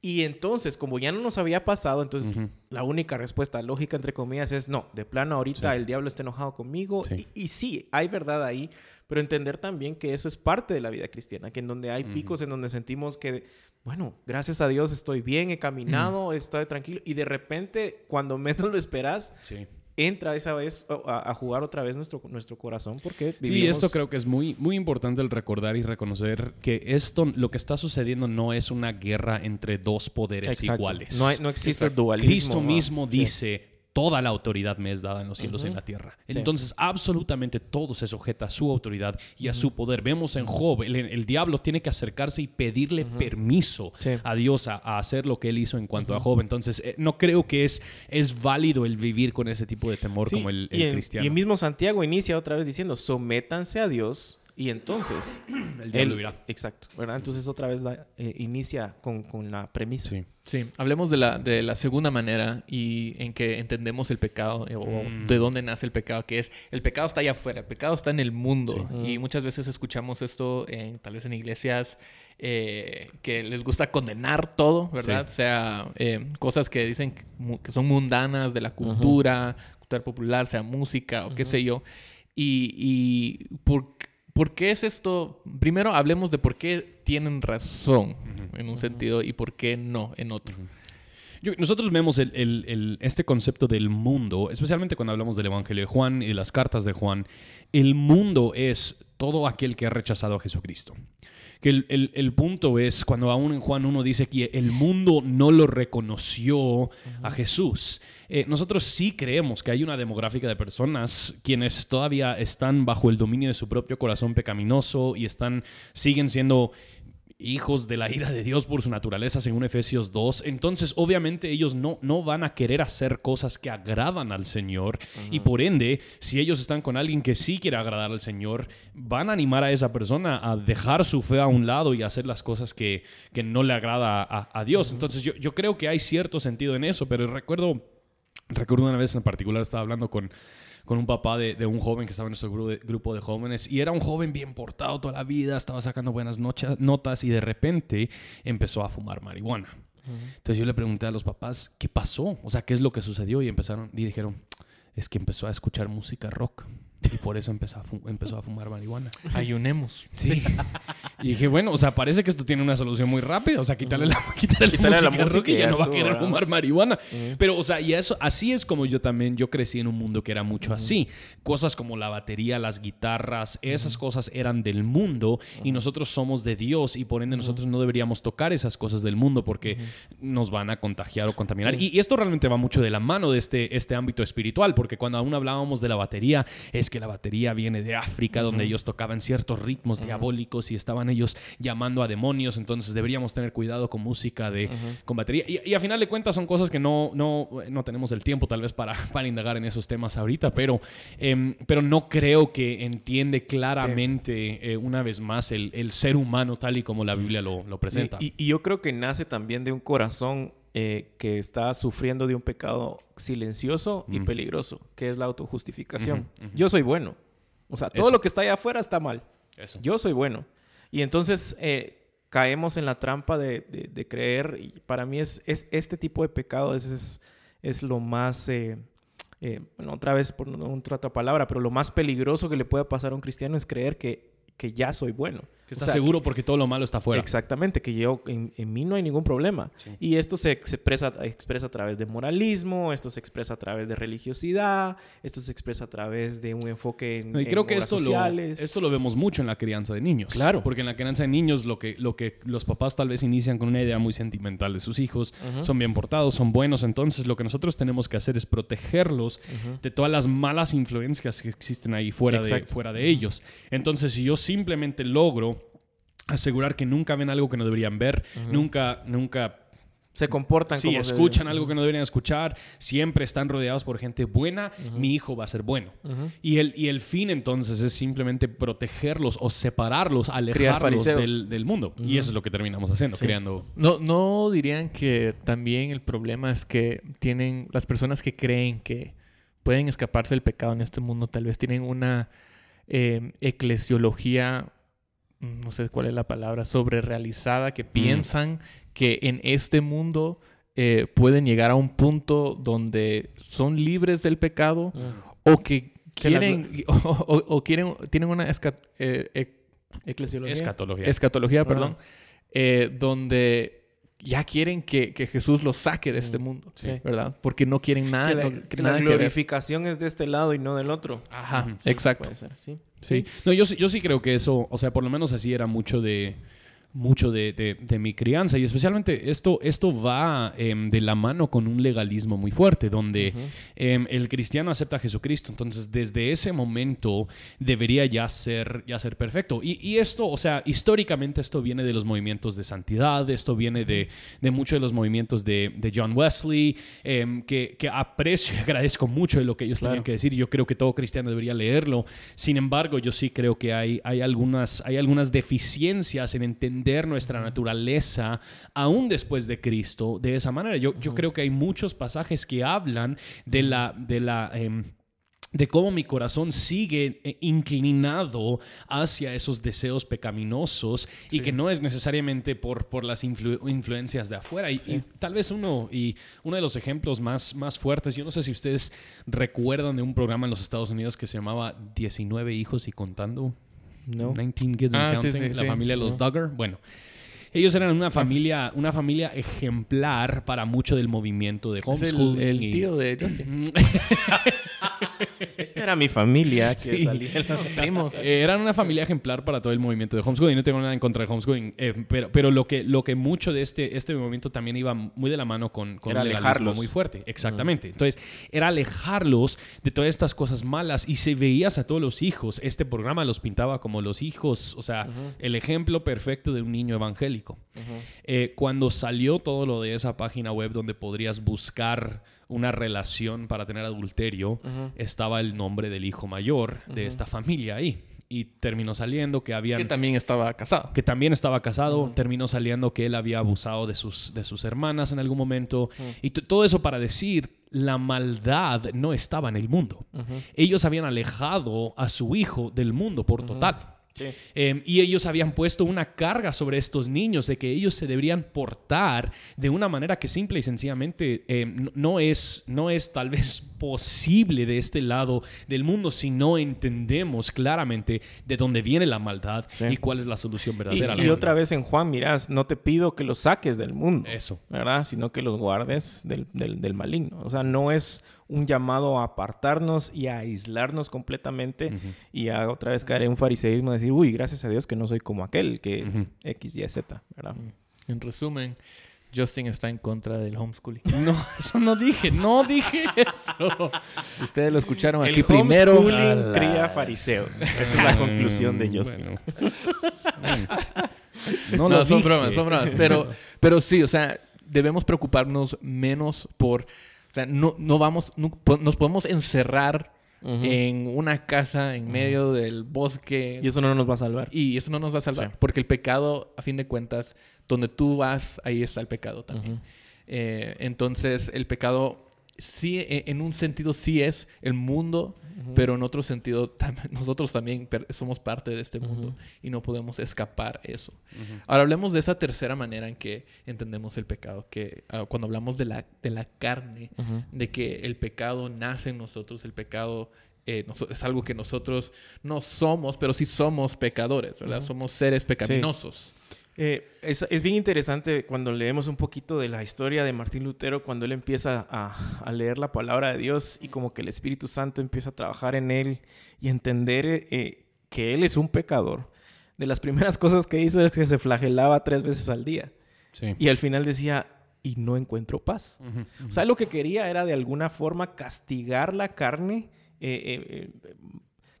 [SPEAKER 2] Y entonces, como ya no nos había pasado, entonces la única respuesta lógica, entre comillas, es no, de plano ahorita
[SPEAKER 3] Sí.
[SPEAKER 2] el diablo está enojado conmigo.
[SPEAKER 3] Sí.
[SPEAKER 2] Y, y sí, hay verdad ahí, pero entender también que eso es parte de la vida cristiana, que en donde hay picos en donde sentimos que, bueno, gracias a Dios estoy bien, he caminado, estoy tranquilo, y de repente, cuando menos lo esperas,
[SPEAKER 3] Sí.
[SPEAKER 2] entra esa vez a, a jugar otra vez nuestro, nuestro corazón, porque
[SPEAKER 3] Sí,
[SPEAKER 2] vivimos...
[SPEAKER 3] esto creo que es muy, muy importante el recordar y reconocer que esto, lo que está sucediendo no es una guerra entre dos poderes
[SPEAKER 2] Exacto.
[SPEAKER 3] iguales.
[SPEAKER 2] No, hay- no existe el dualismo.
[SPEAKER 3] Cristo
[SPEAKER 2] ¿no?
[SPEAKER 3] mismo
[SPEAKER 2] Sí.
[SPEAKER 3] dice, toda la autoridad me es dada en los cielos y en la tierra.
[SPEAKER 2] Sí.
[SPEAKER 3] Entonces, absolutamente todo se sujeta a su autoridad y a su poder. Vemos en Job, el, el diablo tiene que acercarse y pedirle permiso
[SPEAKER 2] Sí.
[SPEAKER 3] a Dios a, a hacer lo que él hizo en cuanto a Job. Entonces, eh, no creo que es, es válido el vivir con ese tipo de temor
[SPEAKER 2] Sí,
[SPEAKER 3] como el, el
[SPEAKER 2] y, en-
[SPEAKER 3] cristiano.
[SPEAKER 2] y el mismo Santiago inicia otra vez diciendo, sométanse a Dios y entonces... *clears throat*
[SPEAKER 3] El diablo
[SPEAKER 2] él-
[SPEAKER 3] irá.
[SPEAKER 2] Exacto, ¿verdad? Entonces otra vez da- eh, inicia con, con la premisa.
[SPEAKER 3] Sí.
[SPEAKER 1] Sí, hablemos de la, de la segunda manera y en que entendemos el pecado eh, o
[SPEAKER 3] Mm.
[SPEAKER 1] de dónde nace el pecado, que es el pecado está allá afuera, el pecado está en el mundo.
[SPEAKER 2] Sí.
[SPEAKER 1] Y muchas veces escuchamos esto en, tal vez en iglesias eh, que les gusta condenar todo, ¿verdad?
[SPEAKER 3] Sí.
[SPEAKER 1] O sea, eh, cosas que dicen que son mundanas de la cultura, cultura popular, sea música o qué sé yo. Y, y por, ¿por qué es esto? Primero hablemos de por qué tienen razón en un sentido y por qué no en otro.
[SPEAKER 3] Yo- nosotros vemos el- el- el- este concepto del mundo, especialmente cuando hablamos del Evangelio de Juan y de las cartas de Juan. El mundo es todo aquel que ha rechazado a Jesucristo. Que el, el- el punto es cuando aún en Juan 1 dice que el mundo no lo reconoció a Jesús. Eh, nosotros sí creemos que hay una demográfica de personas quienes todavía están bajo el dominio de su propio corazón pecaminoso y están, siguen siendo hijos de la ira de Dios por su naturaleza, según Efesios 2. Entonces, obviamente, ellos no, no van a querer hacer cosas que agradan al Señor. Y por ende, si ellos están con alguien que sí quiere agradar al Señor, van a animar a esa persona a dejar su fe a un lado y a hacer las cosas que, que no le agrada a, a Dios. Entonces, yo, yo creo que hay cierto sentido en eso, pero recuerdo, recuerdo una vez en particular, estaba hablando con con un papá de, de un joven que estaba en nuestro grupo de, grupo de jóvenes y era un joven bien portado toda la vida, estaba sacando buenas nocha- notas y de repente empezó a fumar marihuana. Entonces yo le pregunté a los papás, ¿qué pasó? O sea, ¿qué es lo que sucedió? Y empezaron y dijeron, es que empezó a escuchar música rock y por eso empezó a, empezó a fumar marihuana.
[SPEAKER 1] Ayunemos.
[SPEAKER 3] Sí. Y dije, bueno, o sea, parece que esto tiene una solución muy rápida. O sea, quitarle la, quitarle
[SPEAKER 2] Quitarle
[SPEAKER 3] la
[SPEAKER 2] la
[SPEAKER 3] música, y ya
[SPEAKER 2] ya
[SPEAKER 3] no va a querer fumar marihuana. Pero, o sea, y eso, así es como yo también, yo crecí en un mundo que era mucho así. Cosas como la batería, las guitarras, esas cosas eran del mundo y nosotros somos de Dios y por ende nosotros no deberíamos tocar esas cosas del mundo porque nos van a contagiar o contaminar. Y, y esto realmente va mucho de la mano de este, este ámbito espiritual porque cuando aún hablábamos de la batería, es que la batería viene de África donde ellos tocaban ciertos ritmos diabólicos y estaban ellos llamando a demonios, entonces deberíamos tener cuidado con música de con batería. Y, y a final de cuentas son cosas que no, no, no tenemos el tiempo tal vez para, *laughs* para indagar en esos temas ahorita, pero, em, pero no creo que entiende claramente eh, una vez más el, el ser humano tal y como la Biblia lo, lo presenta.
[SPEAKER 2] Y, y yo creo que nace también de un corazón eh, que está sufriendo de un pecado silencioso y peligroso, que es la autojustificación. Yo soy bueno. O sea, todo
[SPEAKER 3] Eso.
[SPEAKER 2] lo que está allá afuera está mal.
[SPEAKER 3] Eso.
[SPEAKER 2] Yo soy bueno. Y entonces eh, caemos en la trampa de, de- de creer. Y para mí es, es este tipo de pecado es, es, es lo más, eh, bueno, otra vez por no otra, otra palabra, pero lo más peligroso que le puede pasar a un cristiano es creer que, que ya soy bueno.
[SPEAKER 3] Que
[SPEAKER 2] O
[SPEAKER 3] está
[SPEAKER 2] sea,
[SPEAKER 3] seguro porque todo lo malo está afuera.
[SPEAKER 2] Exactamente, que yo en, en mí no hay ningún problema. Y esto se, expresa, expresa a través de moralismo, esto se expresa a través de religiosidad, esto se expresa a través de un enfoque en,
[SPEAKER 3] y
[SPEAKER 2] en
[SPEAKER 3] creo que esto lo, esto lo vemos mucho en la crianza de niños.
[SPEAKER 2] Claro.
[SPEAKER 3] Porque en la crianza de niños lo que, lo que los papás tal vez inician con una idea muy sentimental de sus hijos. Son bien portados, son buenos. Entonces lo que nosotros tenemos que hacer es protegerlos de todas las malas influencias que existen ahí fuera, de, fuera de ellos. Entonces si yo simplemente logro asegurar que nunca ven algo que no deberían ver, nunca, nunca
[SPEAKER 2] se comportan
[SPEAKER 3] sí,
[SPEAKER 2] como
[SPEAKER 3] escuchan algo que no deberían escuchar, siempre están rodeados por gente buena, mi hijo va a ser bueno. y, el, y el fin entonces es simplemente protegerlos o separarlos, alejarlos del, del, mundo. Y eso es lo que terminamos haciendo, creando...
[SPEAKER 1] No, ¿No dirían que también el problema es que tienen las personas que creen que pueden escaparse del pecado en este mundo, tal vez tienen una eh, eclesiología no sé cuál es la palabra, sobre realizada, que piensan que en este mundo eh, pueden llegar a un punto donde son libres del pecado o que quieren, *laughs* o, quieren, tienen una
[SPEAKER 2] eh,
[SPEAKER 1] escatología, escatología perdón, eh, donde ya quieren que, Jesús los saque de este mundo, ¿verdad? Porque no quieren nada.
[SPEAKER 2] Que la, glorificación es de este lado y no del otro.
[SPEAKER 1] Ajá, exacto.
[SPEAKER 3] sí. Sí. No, yo, yo sí creo que eso, o sea, por lo menos así era mucho de mucho de, mi crianza. Y especialmente esto, esto va em, de la mano con un legalismo muy fuerte donde em, el cristiano acepta a Jesucristo. Entonces desde ese momento debería ya ser, ya ser perfecto. Y, esto, o sea, históricamente esto viene de los movimientos de santidad, esto viene de, de muchos de los movimientos de, John Wesley em, que, aprecio y *laughs* agradezco mucho de lo que ellos tenían que decir. Y yo creo que todo cristiano debería leerlo. Sin embargo yo sí creo que hay, hay, algunas, hay algunas deficiencias en entender nuestra naturaleza aún después de Cristo de esa manera. Yo, yo creo que hay muchos pasajes que hablan de la... De la em, de cómo mi corazón sigue eh, inclinado hacia esos deseos pecaminosos y que no es necesariamente por, por las influencias de afuera. Y, tal vez uno, y uno de los ejemplos más, más fuertes, yo no sé si ustedes recuerdan de un programa en los Estados Unidos que se llamaba 19 hijos y contando. No. 19 Kids and ah, Counting, la familia de los Duggar. Bueno, ellos eran una familia, una familia ejemplar para mucho del movimiento de homeschooling.
[SPEAKER 1] el, el tío de Justin. *laughs* *laughs* *laughs*
[SPEAKER 2] Esa era mi familia que salía los
[SPEAKER 3] primos. Eh, eran una familia ejemplar para todo el movimiento de homeschooling. No tengo nada en contra de homeschooling. Eh, pero pero lo, que, lo que mucho de este, este movimiento también iba muy de la mano con, con
[SPEAKER 2] era un alejarlos.
[SPEAKER 3] muy fuerte. Exactamente. Entonces, era alejarlos de todas estas cosas malas. Y se veías a todos los hijos. Este programa los pintaba como los hijos. O sea, el ejemplo perfecto de un niño evangélico. Eh, cuando salió todo lo de esa página web donde podrías buscar una relación para tener adulterio, estaba el nombre del hijo mayor de esta familia ahí. Y terminó saliendo que había...
[SPEAKER 1] Que también estaba casado.
[SPEAKER 3] Que también estaba casado. Terminó saliendo que él había abusado de sus, de sus hermanas en algún momento. Y todo eso para decir, la maldad no estaba en el mundo. Ellos habían alejado a su hijo del mundo por total. Em, y ellos habían puesto una carga sobre estos niños de que ellos se deberían portar de una manera que simple y sencillamente em, no, es, no es tal vez posible de este lado del mundo si no entendemos claramente de dónde viene la maldad y cuál es la solución verdadera.
[SPEAKER 2] Y, otra vez en Juan, mirás, no te pido que los saques del mundo.
[SPEAKER 3] Eso.
[SPEAKER 2] ¿Verdad? Sino que los guardes del, del, del maligno. O sea, no es un llamado a apartarnos y a aislarnos completamente y a otra vez caer en un fariseísmo y decir, uy, gracias a Dios que no soy como aquel, que X, Y, Z, ¿verdad?
[SPEAKER 1] En resumen, Justin está en contra del homeschooling. *laughs*
[SPEAKER 3] No, eso no dije, no dije eso.
[SPEAKER 1] Ustedes lo escucharon aquí el primero.
[SPEAKER 2] Homeschooling cría fariseos. Esa es la conclusión de Justin.
[SPEAKER 1] no, son bromas, son bromas. Pero, pero sí, o sea, debemos preocuparnos menos por o sea, no, no vamos, nos podemos encerrar en una casa en medio del bosque.
[SPEAKER 2] Y eso no nos va a salvar.
[SPEAKER 1] Y eso no nos va a salvar. Porque el pecado, a fin de cuentas, donde tú vas, ahí está el pecado también. Eh, entonces, el pecado sí, e, en un sentido sí es el mundo, pero en otro sentido *laughs* nosotros también somos parte de este mundo y no podemos escapar eso. Ahora hablemos de esa tercera manera en que entendemos el pecado, que ah, cuando hablamos de la, de la carne, de que el pecado nace en nosotros, el pecado eh, es algo que nosotros no somos, pero sí somos pecadores, ¿verdad? Somos seres pecaminosos.
[SPEAKER 2] Eh, es, bien interesante cuando leemos un poquito de la historia de Martín Lutero, cuando él empieza a, leer la palabra de Dios y como que el Espíritu Santo empieza a trabajar en él y entender eh, que él es un pecador. De las primeras *laughs* cosas que hizo es que se flagelaba tres veces al día. Y al final decía, y no encuentro paz. O sea, lo que quería era de alguna forma castigar la carne eh,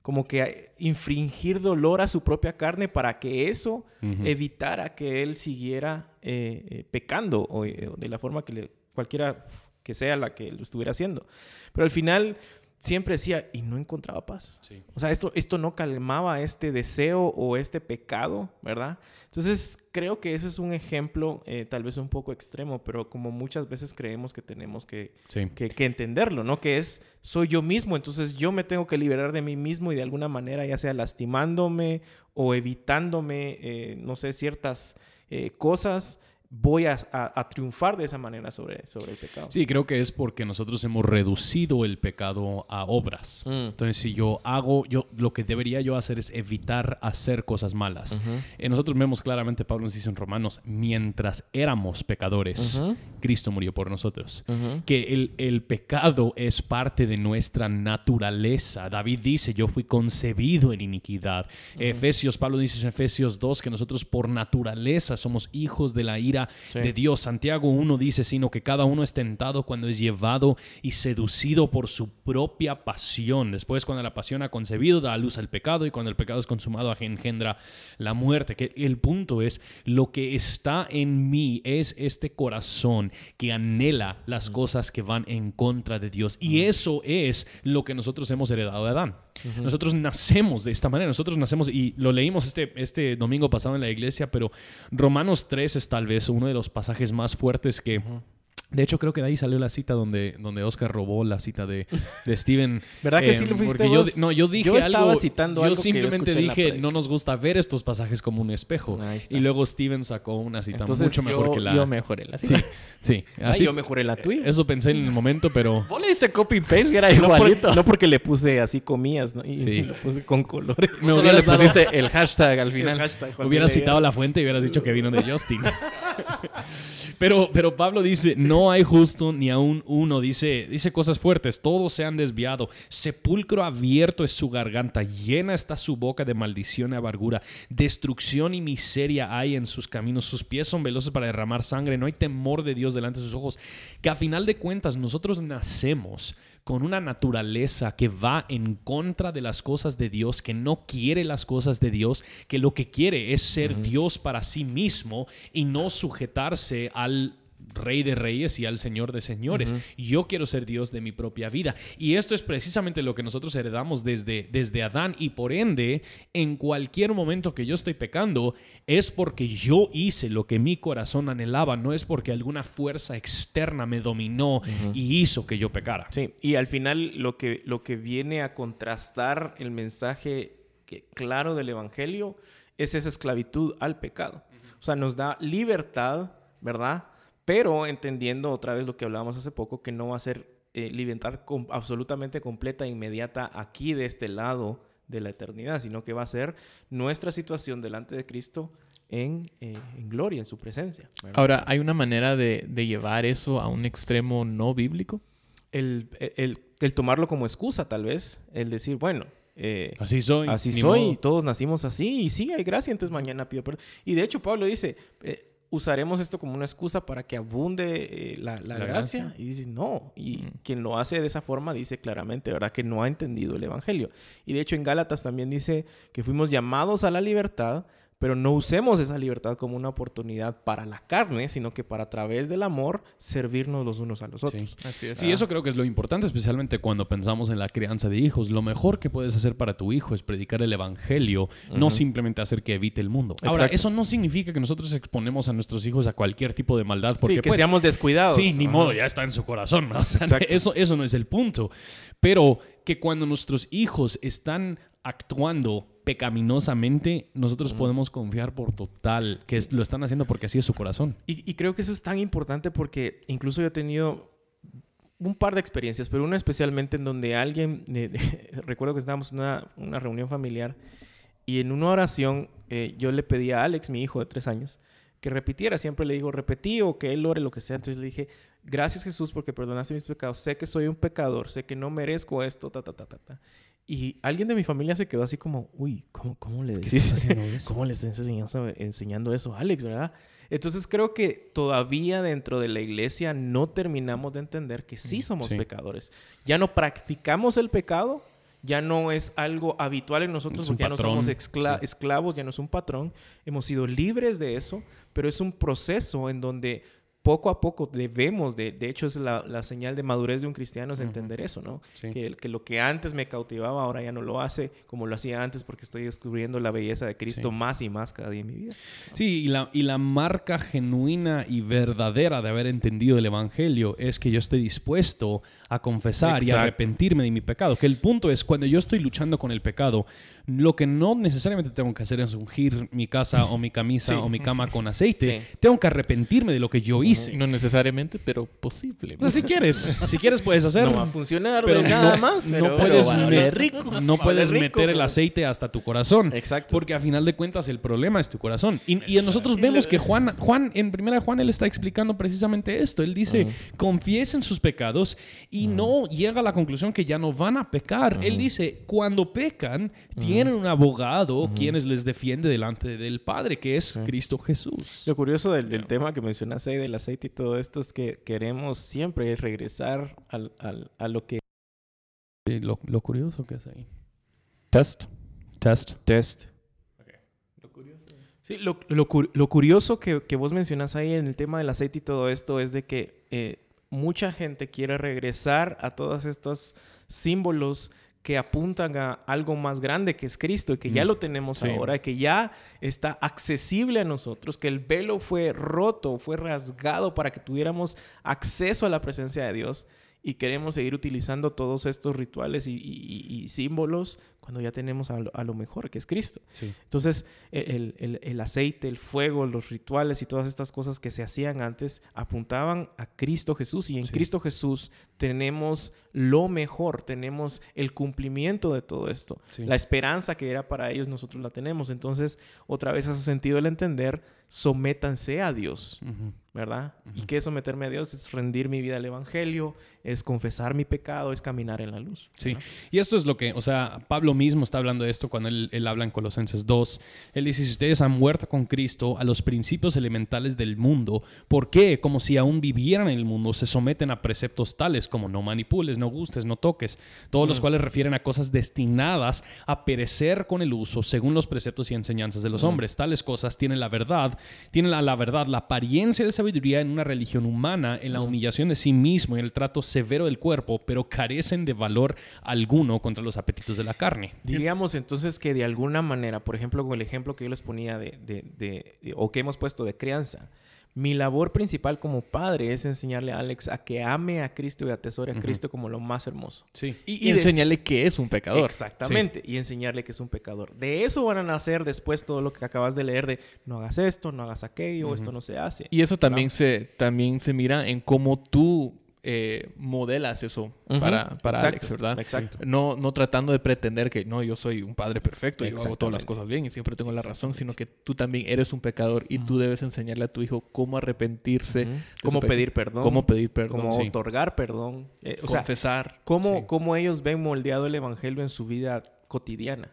[SPEAKER 2] como que infringir dolor a su propia carne para que eso evitara que él siguiera eh, eh, pecando o de la forma que le, cualquiera que sea la que lo estuviera haciendo. Pero al final siempre decía, y no encontraba paz. O sea, esto, esto no calmaba este deseo o este pecado, ¿verdad? Entonces, creo que ese es un ejemplo eh, tal vez un poco extremo, pero como muchas veces creemos que tenemos que, que, entenderlo, ¿no? Que es, soy yo mismo, entonces yo me tengo que liberar de mí mismo y de alguna manera, ya sea lastimándome o evitándome, eh, no sé, ciertas eh, cosas voy a, triunfar de esa manera sobre, sobre el pecado.
[SPEAKER 3] Sí, creo que es porque nosotros hemos reducido el pecado a obras. Mm. Entonces, si yo hago, yo lo que debería yo hacer es evitar hacer cosas malas. Eh, nosotros vemos claramente, Pablo nos dice en Romanos, mientras éramos pecadores, Cristo murió por nosotros. Que el, el pecado es parte de nuestra naturaleza. David dice, yo fui concebido en iniquidad. Efesios, Pablo dice en Efesios 2 que nosotros por naturaleza somos hijos de la ira de Dios. Santiago 1 dice, sino que cada uno es tentado cuando es llevado y seducido por su propia pasión. Después, cuando la pasión ha concebido, da a luz al pecado y cuando el pecado es consumado, engendra la muerte. Que el punto es, lo que está en mí es este corazón que anhela las cosas que van en contra de Dios. Y eso es lo que nosotros hemos heredado de Adán. Nosotros nacemos de esta manera, nosotros nacemos, y lo leímos este, este domingo pasado en la iglesia, pero Romanos 3 es tal vez uno de los pasajes más fuertes que... De hecho, creo que de ahí salió la cita donde, donde Oscar robó la cita de, de *laughs* Steven.
[SPEAKER 2] ¿Verdad que sí lo fuiste
[SPEAKER 3] Yo, no, yo dije yo estaba citando yo simplemente dije, no nos gusta ver estos pasajes como un espejo. Y luego Steven sacó una cita mucho mejor que la...
[SPEAKER 1] Yo mejoré la cita.
[SPEAKER 3] Sí,
[SPEAKER 2] sí. yo mejoré la tuya.
[SPEAKER 3] Eso pensé en el momento, pero...
[SPEAKER 1] Vos le diste copy-paste que era *laughs* igualito.
[SPEAKER 2] No, porque le puse así comías, ¿no? Y sí. *laughs* lo puse con colores.
[SPEAKER 1] Me hubieras le pusiste el hashtag al final.
[SPEAKER 3] hubieras citado la fuente y hubieras dicho que vino de Justin. pero, pero Pablo dice, no hay justo ni aún uno. Dice, dice cosas fuertes. Todos se han desviado. Sepulcro abierto es su garganta. Llena está su boca de maldición y amargura. Destrucción y miseria hay en sus caminos. Sus pies son veloces para derramar sangre. No hay temor de Dios delante de sus ojos. Que a final de cuentas nosotros nacemos con una naturaleza que va en contra de las cosas de Dios, que no quiere las cosas de Dios, que lo que quiere es ser Dios para sí mismo y no sujetarse al Rey de Reyes y al Señor de Señores. Yo quiero ser Dios de mi propia vida. Y esto es precisamente lo que nosotros heredamos desde, desde Adán. Y por ende, en cualquier momento que yo estoy pecando, es porque yo hice lo que mi corazón anhelaba, no es porque alguna fuerza externa me dominó y hizo que yo pecara.
[SPEAKER 2] Sí, y al final lo que, lo que viene a contrastar el mensaje claro del Evangelio es esa esclavitud al pecado. O sea, nos da libertad, ¿verdad? Pero entendiendo otra vez lo que hablábamos hace poco, que no va a ser eh, libertad absolutamente completa e inmediata aquí de este lado de la eternidad, sino que va a ser nuestra situación delante de Cristo en, eh, gloria, en su presencia.
[SPEAKER 1] Ahora, ¿hay una manera de, llevar eso a un extremo no bíblico?
[SPEAKER 2] El, tomarlo como excusa, tal vez, el decir, bueno,
[SPEAKER 3] eh, así soy.
[SPEAKER 2] Así soy, todos nacimos así, y sí, hay gracia, entonces mañana pido perdón. Y de hecho, Pablo dice, usaremos esto como una excusa para que abunde eh, la, gracia? Y dice, no. Y mm. quien lo hace de esa forma dice claramente, ¿verdad? Que no ha entendido el Evangelio. Y de hecho en Gálatas también dice que fuimos llamados a la libertad, pero no usemos esa libertad como una oportunidad para la carne, sino que para a través del amor servirnos los unos a los otros.
[SPEAKER 3] Sí, Así es. sí eso creo que es lo importante, especialmente cuando pensamos en la crianza de hijos. Lo mejor que puedes hacer para tu hijo es predicar el evangelio, no simplemente hacer que evite el mundo. Ahora, eso no significa que nosotros exponemos a nuestros hijos a cualquier tipo de maldad, porque
[SPEAKER 2] sí, que
[SPEAKER 3] pues,
[SPEAKER 2] seamos descuidados.
[SPEAKER 3] Sí, ni modo, ya está en su corazón. *laughs* eso, eso no es el punto. Pero que cuando nuestros hijos están actuando pecaminosamente, nosotros podemos confiar por total que lo están haciendo porque así es su corazón.
[SPEAKER 2] Y, creo que eso es tan importante porque incluso yo he tenido un par de experiencias, pero una especialmente en donde alguien, *laughs* recuerdo que estábamos en una, reunión familiar y en una oración eh, yo le pedí a Alex, mi hijo de tres años, que repitiera. Siempre le digo, repetí o que él ore lo que sea. Entonces le dije, gracias Jesús porque perdonaste mis pecados. Sé que soy un pecador, sé que no merezco esto, ta, ta, ta, ta, ta. Y alguien de mi familia se quedó así como, uy, ¿cómo, cómo le decís? ¿Cómo le estás enseñando, enseñando eso a Alex, verdad? Entonces creo que todavía dentro de la iglesia no terminamos de entender que sí somos pecadores. Ya no practicamos el pecado, ya no es algo habitual en nosotros, porque ya no somos esclavos, ya no es un patrón. Hemos sido libres de eso, pero es un proceso en donde poco a poco debemos, de, de hecho es la, señal de madurez de un cristiano es entender eso, ¿no? Que, que, lo que antes me cautivaba ahora ya no lo hace como lo hacía antes porque estoy descubriendo la belleza de Cristo más y más cada día en mi vida.
[SPEAKER 3] Sí, y la, y la marca genuina y verdadera de haber entendido el Evangelio es que yo estoy dispuesto a confesar y arrepentirme de mi pecado. Que el punto es, cuando yo estoy luchando con el pecado, lo que no necesariamente tengo que hacer es ungir mi casa o mi camisa o mi cama con aceite. Tengo que arrepentirme de lo que yo hice.
[SPEAKER 1] No necesariamente, pero posible.
[SPEAKER 3] O sea, si quieres, si quieres puedes hacerlo.
[SPEAKER 2] No va a funcionar pero nada más.
[SPEAKER 3] no puedes, no puedes meter el aceite hasta tu corazón. Exacto. Porque a final de cuentas el problema es tu corazón. Y, nosotros vemos que Juan, Juan, en primera Juan, él está explicando precisamente esto. Él dice, confiesen sus pecados y no llega a la conclusión que ya no van a pecar. Él dice, cuando pecan, tienen un abogado quienes les defiende delante del Padre, que es Cristo Jesús.
[SPEAKER 2] Lo curioso del, tema que mencionaste ahí del aceite y todo esto es que queremos siempre regresar al, a lo que...
[SPEAKER 3] lo, lo, curioso que es ahí.
[SPEAKER 1] Test.
[SPEAKER 3] Test.
[SPEAKER 2] Test. Lo curioso. Sí, lo, lo, curioso que, que, vos mencionas ahí en el tema del aceite y todo esto es de que eh, mucha gente quiere regresar a todos estos símbolos que apuntan a algo más grande que es Cristo y que ya mm. lo tenemos ahora, que ya está accesible a nosotros, que el velo fue roto, fue rasgado para que tuviéramos acceso a la presencia de Dios y queremos seguir utilizando todos estos rituales y, símbolos cuando ya tenemos a lo, mejor, que es Cristo. Entonces, el, el, aceite, el fuego, los rituales y todas estas cosas que se hacían antes apuntaban a Cristo Jesús y en Cristo Jesús tenemos lo mejor, tenemos el cumplimiento de todo esto. La esperanza que era para ellos nosotros la tenemos. Entonces, otra vez hace sentido el entender, sométanse a Dios. ¿verdad? ¿Y qué es someterme a Dios? Es rendir mi vida al Evangelio, es confesar mi pecado, es caminar en la luz.
[SPEAKER 3] Sí, y esto es lo que, o sea, Pablo mismo está hablando de esto cuando él, él, habla en Colosenses 2. Él dice, si ustedes han muerto con Cristo a los principios elementales del mundo, ¿por qué, como si aún vivieran en el mundo, se someten a preceptos tales como no manipules, no gustes, no toques, todos los mm. cuales refieren a cosas destinadas a perecer con el uso según los preceptos y enseñanzas de los mm. hombres? Tales cosas tienen la verdad, tienen la, la verdad, la apariencia de sabiduría en una religión humana, en la humillación de sí mismo y en el trato severo del cuerpo, pero carecen de valor alguno contra los apetitos de la carne.
[SPEAKER 2] Diríamos entonces que de alguna manera, por ejemplo, con el ejemplo que yo les ponía de, de, o que hemos puesto de crianza, mi labor principal como padre es enseñarle a Alex a que ame a Cristo y atesore a Cristo como lo más hermoso.
[SPEAKER 1] Sí. Y, enseñarle que es un pecador.
[SPEAKER 2] Exactamente. Y enseñarle que es un pecador. De eso van a nacer después todo lo que acabas de leer de no hagas esto, no hagas aquello, esto no se hace.
[SPEAKER 1] Y eso también, se, también se mira en cómo tú eh, modelas eso para, para Alex, ¿verdad? Exacto. No, no tratando de pretender que no, yo soy un padre perfecto y yo hago todas las cosas bien y siempre tengo la razón, sino que tú también eres un pecador y tú debes enseñarle a tu hijo cómo arrepentirse,
[SPEAKER 2] cómo pedir perdón,
[SPEAKER 1] cómo pedir perdón,
[SPEAKER 2] cómo otorgar perdón,
[SPEAKER 1] eh, confesar,
[SPEAKER 2] cómo, cómo ellos ven moldeado el evangelio en su vida cotidiana.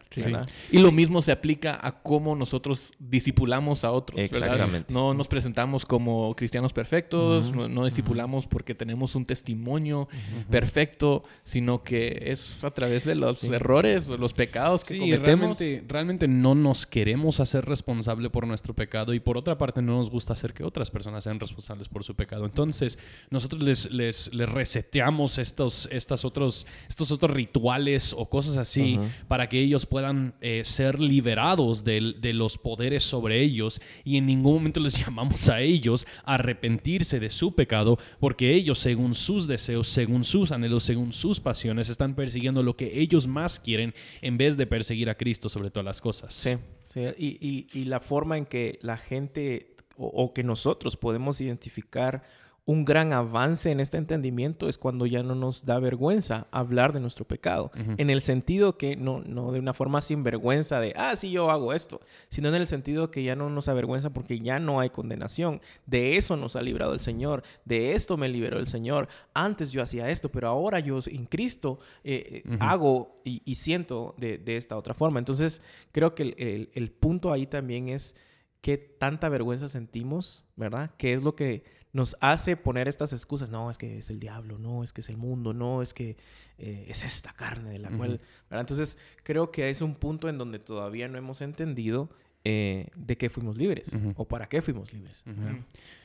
[SPEAKER 1] Y lo mismo se aplica a cómo nosotros disipulamos a otros. Exactamente. No nos presentamos como cristianos perfectos, no, disipulamos porque tenemos un testimonio perfecto, sino que es a través de los errores, los pecados que cometemos.
[SPEAKER 3] Realmente, realmente no nos queremos hacer responsable por nuestro pecado y por otra parte no nos gusta hacer que otras personas sean responsables por su pecado. Entonces, nosotros les, les, les reseteamos estos, estas otros, estos otros rituales o cosas así para que ellos puedan eh, ser liberados de, de, los poderes sobre ellos y en ningún momento les *laughs* llamamos a ellos a arrepentirse de su pecado porque ellos según sus deseos, según sus anhelos, según sus pasiones están persiguiendo lo que ellos más quieren en vez de perseguir a Cristo sobre todas las cosas.
[SPEAKER 2] Sí, sí. Y, y, y, la forma en que la gente o que nosotros podemos identificar un gran avance en este entendimiento es cuando ya no nos da vergüenza hablar de nuestro pecado. En el sentido que no, no de una forma sin vergüenza de, ah, sí, yo hago esto, sino en el sentido que ya no nos avergüenza porque ya no hay condenación. De eso nos ha librado el Señor, de esto me liberó el Señor. Antes yo hacía esto, pero ahora yo en Cristo eh, eh, hago y, siento de, esta otra forma. Entonces, creo que el, el punto ahí también es qué tanta vergüenza sentimos, ¿verdad? ¿Qué es lo que nos hace poner estas excusas. No, es que es el diablo, no, es que es el mundo, no, es que eh, es esta carne de la cual... Entonces, creo que es un punto en donde todavía no hemos entendido eh, de qué fuimos libres o para qué fuimos libres.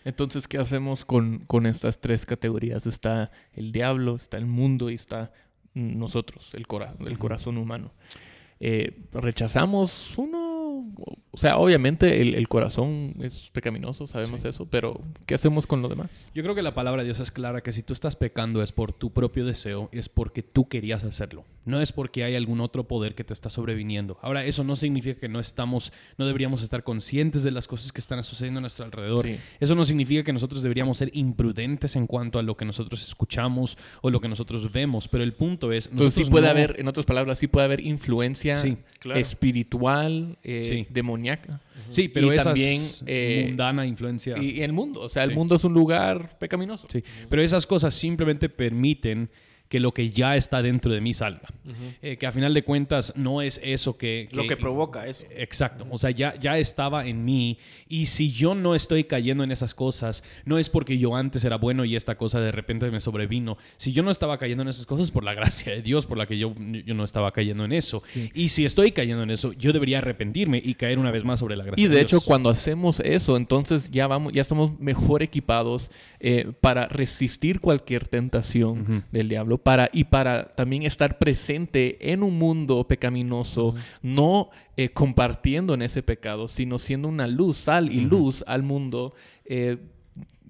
[SPEAKER 1] Entonces, ¿qué hacemos con, con, estas tres categorías? Está el diablo, está el mundo y está nosotros, el, cora el corazón humano. Eh, rechazamos uno o sea, obviamente el, corazón es pecaminoso, sabemos eso, pero ¿qué hacemos con lo demás?
[SPEAKER 3] Yo creo que la palabra de Dios es clara que si tú estás pecando es por tu propio deseo, es porque tú querías hacerlo, no es porque hay algún otro poder que te está sobreviniendo. Ahora, eso no significa que no estamos, no deberíamos estar conscientes de las cosas que están sucediendo a nuestro alrededor. Eso no significa que nosotros deberíamos ser imprudentes en cuanto a lo que nosotros escuchamos o lo que nosotros vemos, pero el punto es...
[SPEAKER 1] Entonces sí puede haber, en otras palabras, sí puede haber influencia espiritual, eh, demoníaca.
[SPEAKER 3] Sí, pero es también eh, mundana influencia.
[SPEAKER 1] Y, el mundo, o sea, el mundo es un lugar pecaminoso.
[SPEAKER 3] Sí, pero esas cosas simplemente permiten que lo que ya está dentro de mí salga. Eh, que a final de cuentas no es eso que...
[SPEAKER 2] lo que provoca eso.
[SPEAKER 3] Exacto. O sea, ya, ya estaba en mí y si yo no estoy cayendo en esas cosas, no es porque yo antes era bueno y esta cosa de repente me sobrevino. Si yo no estaba cayendo en esas cosas, por la gracia de Dios, por la que yo, yo no estaba cayendo en eso. Y si estoy cayendo en eso, yo debería arrepentirme y caer una vez más sobre la gracia.
[SPEAKER 1] Y
[SPEAKER 3] de,
[SPEAKER 1] hecho, cuando hacemos eso, entonces ya vamos, ya estamos mejor equipados eh, para resistir cualquier tentación del diablo para, y para también estar presente en un mundo pecaminoso, no eh, compartiendo en ese pecado, sino siendo una luz, sal y luz al mundo eh,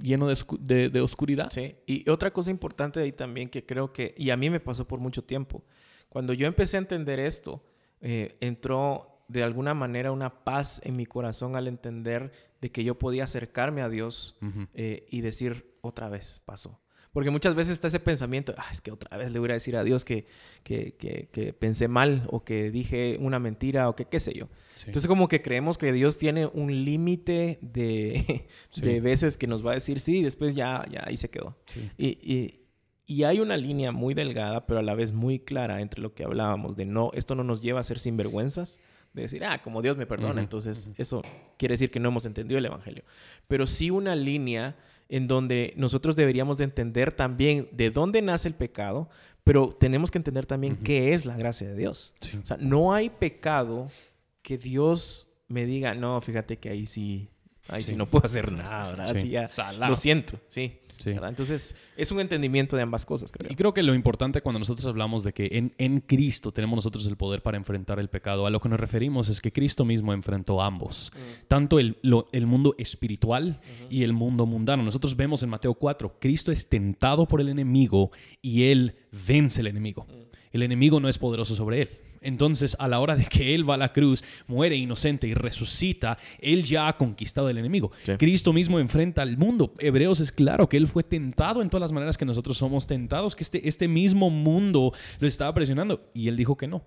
[SPEAKER 1] lleno de, oscuridad.
[SPEAKER 2] Sí, y otra cosa importante ahí también que creo que, y a mí me pasó por mucho tiempo, cuando yo empecé a entender esto, entró de alguna manera una paz en mi corazón al entender de que yo podía acercarme a Dios y decir otra vez pasó. Porque muchas veces está ese pensamiento, ah, es que otra vez le voy a decir a Dios que, que, que, pensé mal o que dije una mentira o que qué sé yo. Entonces como que creemos que Dios tiene un límite de, *laughs* de, veces que nos va a decir sí y después ya, ya ahí se quedó. Y, y, y, hay una línea muy delgada, pero a la vez muy clara entre lo que hablábamos de no, esto no nos lleva a ser sinvergüenzas, de decir, ah, como Dios me perdona, entonces eso quiere decir que no hemos entendido el Evangelio. Pero sí una línea en donde nosotros deberíamos de entender también de dónde nace el pecado, pero tenemos que entender también qué es la gracia de Dios. O sea, no hay pecado que Dios me diga, no, fíjate que ahí sí, ahí sí, no puedo hacer nada, ¿verdad? Así ya, lo siento, sí. Entonces, es un entendimiento de ambas cosas,
[SPEAKER 3] Y creo que lo importante cuando nosotros hablamos de que en, en, Cristo tenemos nosotros el poder para enfrentar el pecado, a lo que nos referimos es que Cristo mismo enfrentó ambos, mm. tanto el, el, mundo espiritual y el mundo mundano. Nosotros vemos en Mateo 4, Cristo es tentado por el enemigo y él vence el enemigo. Mm. El enemigo no es poderoso sobre él. Entonces, a la hora de que Él va a la cruz, muere inocente y resucita, Él ya ha conquistado el enemigo. Cristo mismo enfrenta al mundo. Hebreos es claro que Él fue tentado en todas las maneras que nosotros somos tentados, que este, este mismo mundo lo estaba presionando. Y Él dijo que no,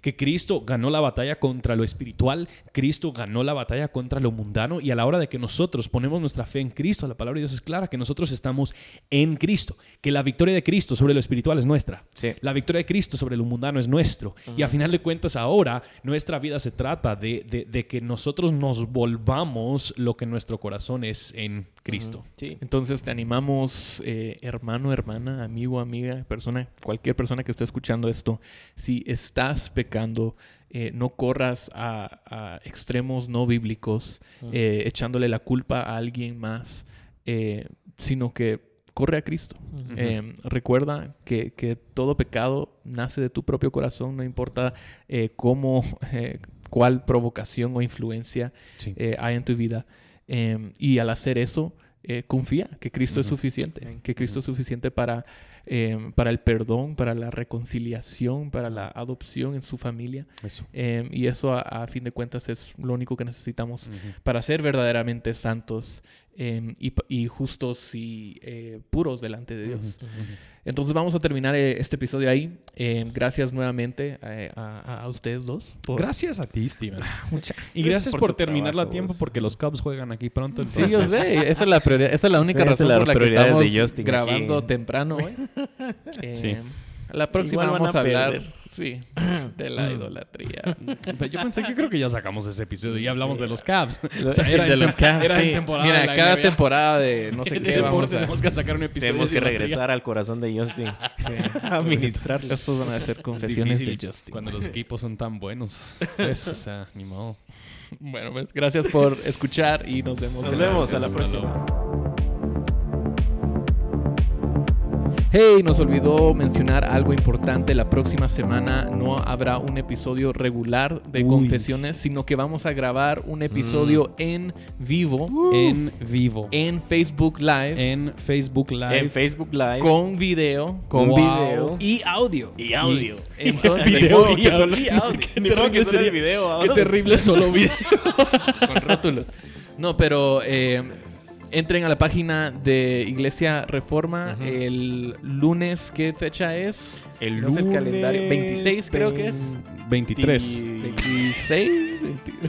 [SPEAKER 3] que Cristo ganó la batalla contra lo espiritual, Cristo ganó la batalla contra lo mundano. Y a la hora de que nosotros ponemos nuestra fe en Cristo, la palabra de Dios es clara, que nosotros estamos en Cristo, que la victoria de Cristo sobre lo espiritual es nuestra. La victoria de Cristo sobre lo mundano es nuestro. Y a final de cuentas ahora nuestra vida se trata de, que nosotros nos volvamos lo que nuestro corazón es en Cristo.
[SPEAKER 1] sí. Entonces te animamos, eh, hermano, hermana, amigo, amiga, persona, cualquier persona que esté escuchando esto, si estás pecando, eh, no corras a, extremos no bíblicos, eh, echándole la culpa a alguien más, sino que corre a Cristo. Em, recuerda que, todo pecado nace de tu propio corazón, no importa eh, cómo, *laughs* eh, cuál provocación o influencia eh, hay en tu vida. Em, y al hacer eso, confía que Cristo es suficiente, que Cristo es suficiente para, em, para el perdón, para la reconciliación, para la adopción en su familia. y eso a, fin de cuentas es lo único que necesitamos para ser verdaderamente santos Em, y, justos y eh, puros delante de Dios. Entonces vamos a terminar eh, este episodio ahí. Em, gracias nuevamente eh, a, ustedes dos.
[SPEAKER 3] Gracias a ti, Steven. y gracias, por, terminarla a tiempo porque los Cubs juegan aquí pronto.
[SPEAKER 1] Sí, yo sé. Esa es la, esa es la única razón por la que estamos grabando temprano. sí. La próxima vamos a, hablar Sí, *clears throat* de la idolatría. *laughs*
[SPEAKER 3] Pero Yo pensé que creo que ya sacamos ese episodio y hablamos de los Cavs. *laughs*
[SPEAKER 1] O sea, era de los Cavs,
[SPEAKER 3] Era en
[SPEAKER 1] sí.
[SPEAKER 3] temporada
[SPEAKER 1] Mira,
[SPEAKER 3] de la
[SPEAKER 1] cada
[SPEAKER 3] NBA.
[SPEAKER 1] temporada de no sé *laughs* qué
[SPEAKER 3] deporte
[SPEAKER 1] vamos a...
[SPEAKER 3] tenemos que sacar un episodio.
[SPEAKER 2] Tenemos que
[SPEAKER 3] idolatría.
[SPEAKER 2] regresar al corazón de Justin. a administrarlo.
[SPEAKER 1] Estos van a ser confesiones
[SPEAKER 3] Difícil
[SPEAKER 1] de Justin.
[SPEAKER 3] Cuando los equipos son tan buenos. Pues, o sea, ni modo.
[SPEAKER 1] Bueno, pues, gracias por escuchar y nos vemos.
[SPEAKER 2] Nos vemos a la
[SPEAKER 3] Hasta
[SPEAKER 2] próxima.
[SPEAKER 1] Hey, nos olvidó mencionar algo importante. La próxima semana no habrá un episodio regular de
[SPEAKER 3] Uy.
[SPEAKER 1] confesiones, sino que vamos a grabar un episodio en vivo
[SPEAKER 3] En vivo.
[SPEAKER 1] en Facebook Live
[SPEAKER 3] En Facebook Live.
[SPEAKER 2] En Facebook Live.
[SPEAKER 1] con video
[SPEAKER 2] Con
[SPEAKER 3] Wow.
[SPEAKER 2] video.
[SPEAKER 3] Y audio.
[SPEAKER 2] Y audio.
[SPEAKER 1] entonces *laughs*
[SPEAKER 3] Video
[SPEAKER 2] que
[SPEAKER 3] y
[SPEAKER 2] solo-
[SPEAKER 3] audio.
[SPEAKER 1] y audio. *laughs*
[SPEAKER 2] Qué terrible
[SPEAKER 3] que sería-
[SPEAKER 2] el video
[SPEAKER 3] Qué terrible solo *laughs* video.
[SPEAKER 1] con rótulos. No, pero eh, entren a la página de Iglesia Reforma el lunes. ¿Qué fecha es?
[SPEAKER 2] El
[SPEAKER 1] No sé
[SPEAKER 2] lunes.
[SPEAKER 1] el calendario. 26 creo que es.
[SPEAKER 3] 23.
[SPEAKER 1] 26,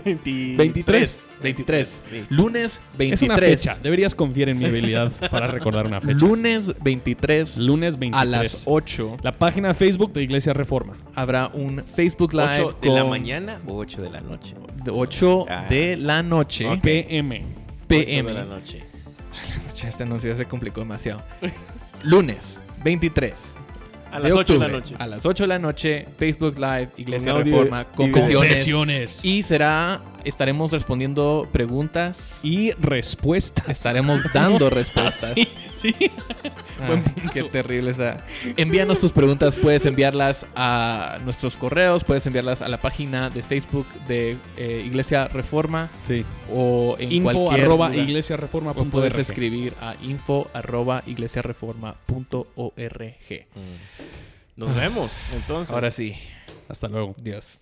[SPEAKER 1] 20
[SPEAKER 2] 23.
[SPEAKER 1] 23.
[SPEAKER 2] Sí.
[SPEAKER 1] Lunes 23.
[SPEAKER 3] Es una fecha. Deberías confiar en mi habilidad para recordar una fecha.
[SPEAKER 1] Lunes 23
[SPEAKER 3] Lunes 23.
[SPEAKER 1] a las 8
[SPEAKER 3] La página de Facebook de Iglesia Reforma.
[SPEAKER 1] habrá un Facebook Live
[SPEAKER 2] 8 de la
[SPEAKER 1] con-
[SPEAKER 2] mañana o 8 de la noche.
[SPEAKER 1] de 8
[SPEAKER 2] Ah.
[SPEAKER 1] de la noche.
[SPEAKER 3] PM.
[SPEAKER 2] 8
[SPEAKER 1] PM.
[SPEAKER 2] de la noche.
[SPEAKER 1] Este anuncio se complicó demasiado. *laughs* Lunes 23
[SPEAKER 2] A
[SPEAKER 1] de
[SPEAKER 2] las 8 de la noche.
[SPEAKER 1] A las 8 de la noche, Facebook Live, Iglesia Reforma, confesiones.
[SPEAKER 3] Confesiones.
[SPEAKER 1] Y será, estaremos respondiendo preguntas.
[SPEAKER 3] Y respuestas.
[SPEAKER 1] Estaremos dando respuestas. *laughs*
[SPEAKER 3] Sí, sí.
[SPEAKER 1] Ah,
[SPEAKER 3] Buen punto.
[SPEAKER 1] qué terrible está. Envíanos tus preguntas, puedes enviarlas a nuestros correos, puedes enviarlas a la página de Facebook de eh, Iglesia Reforma
[SPEAKER 3] Sí.
[SPEAKER 1] o en
[SPEAKER 3] Info
[SPEAKER 1] cualquier
[SPEAKER 3] arroba
[SPEAKER 1] lugar.
[SPEAKER 3] iglesiareforma.org.
[SPEAKER 1] O puedes escribir a info arroba iglesiareforma.org.
[SPEAKER 2] Nos vemos, entonces.
[SPEAKER 1] Ahora sí,
[SPEAKER 3] Hasta luego.
[SPEAKER 1] Dios.